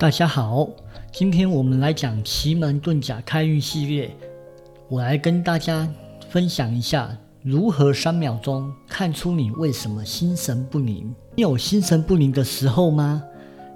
大家好，今天我们来讲奇门遁甲开运系列。我来跟大家分享一下如何三秒钟看出你为什么心神不宁。你有心神不宁的时候吗？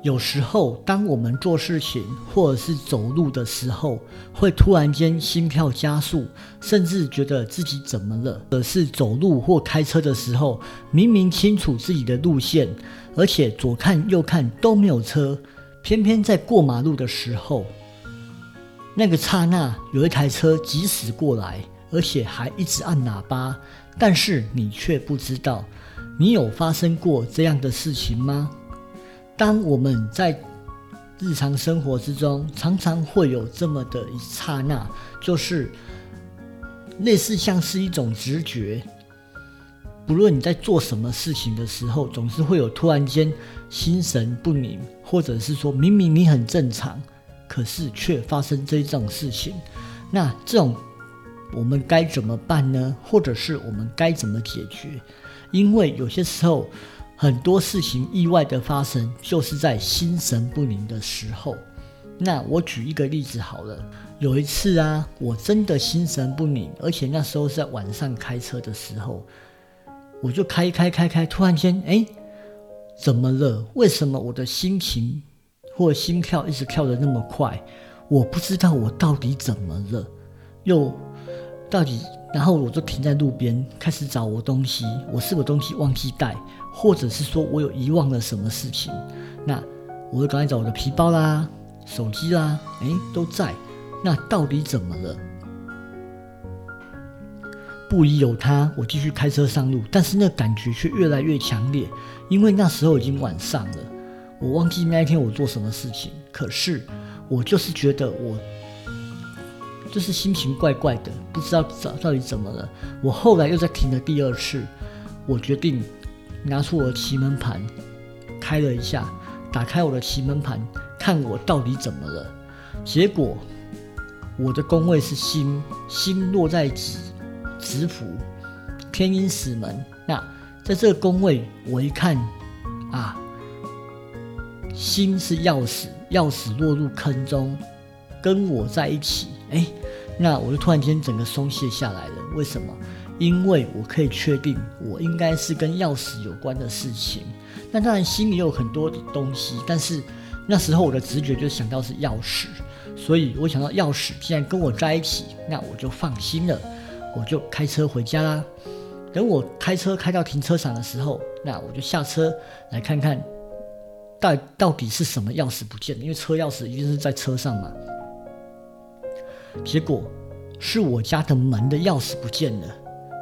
有时候，当我们做事情或者是走路的时候，会突然间心跳加速，甚至觉得自己怎么了。而是走路或开车的时候，明明清楚自己的路线，而且左看右看都没有车，偏偏在过马路的时候，那个刹那有一台车疾驶过来，而且还一直按喇叭，但是你却不知道。你有发生过这样的事情吗？当我们在日常生活之中，常常会有这么的一刹那，就是类似像是一种直觉。不论你在做什么事情的时候，总是会有突然间心神不宁，或者是说明明你很正常，可是却发生这种事情。那这种我们该怎么办呢？或者是我们该怎么解决？因为有些时候。很多事情意外的发生，就是在心神不宁的时候。那我举一个例子好了，有一次啊，我真的心神不宁，而且那时候是在晚上开车的时候，我就开开开开，突然间，哎，怎么了？为什么我的心情或心跳一直跳得那么快？我不知道我到底怎么了，又到底？然后我就停在路边，开始找我东西。我是不是东西忘记带，或者是说我有遗忘了什么事情？那我就赶紧找我的皮包啦、手机啦，哎，都在。那到底怎么了？不疑有他，我继续开车上路，但是那感觉却越来越强烈，因为那时候已经晚上了。我忘记那一天我做什么事情，可是我就是觉得我。就是心情怪怪的，不知道找到底怎么了。我后来又在停了第二次，我决定拿出我的奇门盘，开了一下，打开我的奇门盘，看我到底怎么了。结果我的宫位是心，心落在子子府，天阴死门。那在这个宫位，我一看啊，心是钥匙，钥匙落入坑中，跟我在一起，哎。那我就突然间整个松懈下来了。为什么？因为我可以确定，我应该是跟钥匙有关的事情。那当然心里有很多的东西，但是那时候我的直觉就想到是钥匙，所以我想到钥匙既然跟我在一起，那我就放心了，我就开车回家啦。等我开车开到停车场的时候，那我就下车来看看，到到底是什么钥匙不见了，因为车钥匙一定是在车上嘛。结果是我家的门的钥匙不见了。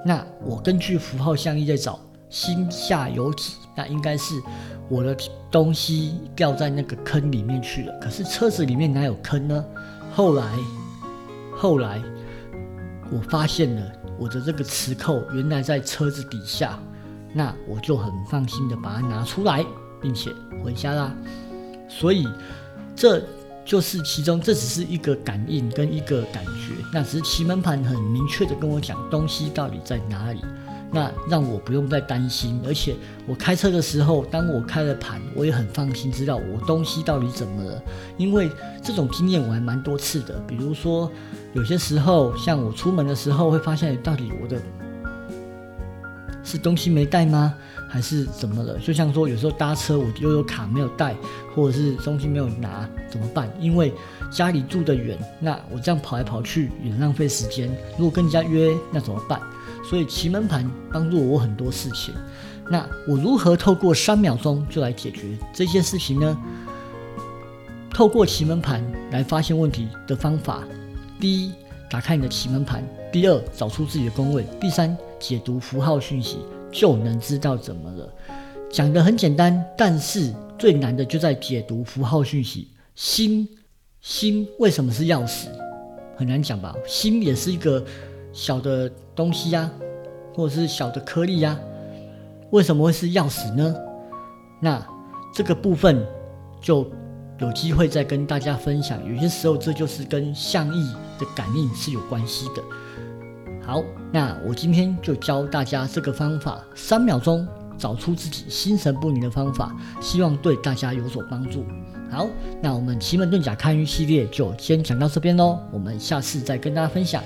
那我根据符号相依在找，心下有体，那应该是我的东西掉在那个坑里面去了。可是车子里面哪有坑呢？后来，后来我发现了我的这个磁扣原来在车子底下，那我就很放心的把它拿出来，并且回家啦。所以这。就是其中，这只是一个感应跟一个感觉，那只是奇门盘很明确的跟我讲东西到底在哪里，那让我不用再担心，而且我开车的时候，当我开了盘，我也很放心，知道我东西到底怎么了，因为这种经验我还蛮多次的，比如说有些时候，像我出门的时候会发现到底我的。是东西没带吗？还是怎么了？就像说，有时候搭车我又有卡没有带，或者是东西没有拿，怎么办？因为家里住得远，那我这样跑来跑去也浪费时间。如果跟人家约，那怎么办？所以奇门盘帮助我很多事情。那我如何透过三秒钟就来解决这些事情呢？透过奇门盘来发现问题的方法：第一，打开你的奇门盘；第二，找出自己的宫位；第三。解读符号讯息就能知道怎么了，讲的很简单，但是最难的就在解读符号讯息。心心为什么是钥匙？很难讲吧？心也是一个小的东西呀，或者是小的颗粒呀，为什么会是钥匙呢？那这个部分就有机会再跟大家分享。有些时候这就是跟相意的感应是有关系的。好，那我今天就教大家这个方法，三秒钟找出自己心神不宁的方法，希望对大家有所帮助。好，那我们奇门遁甲看运系列就先讲到这边喽，我们下次再跟大家分享。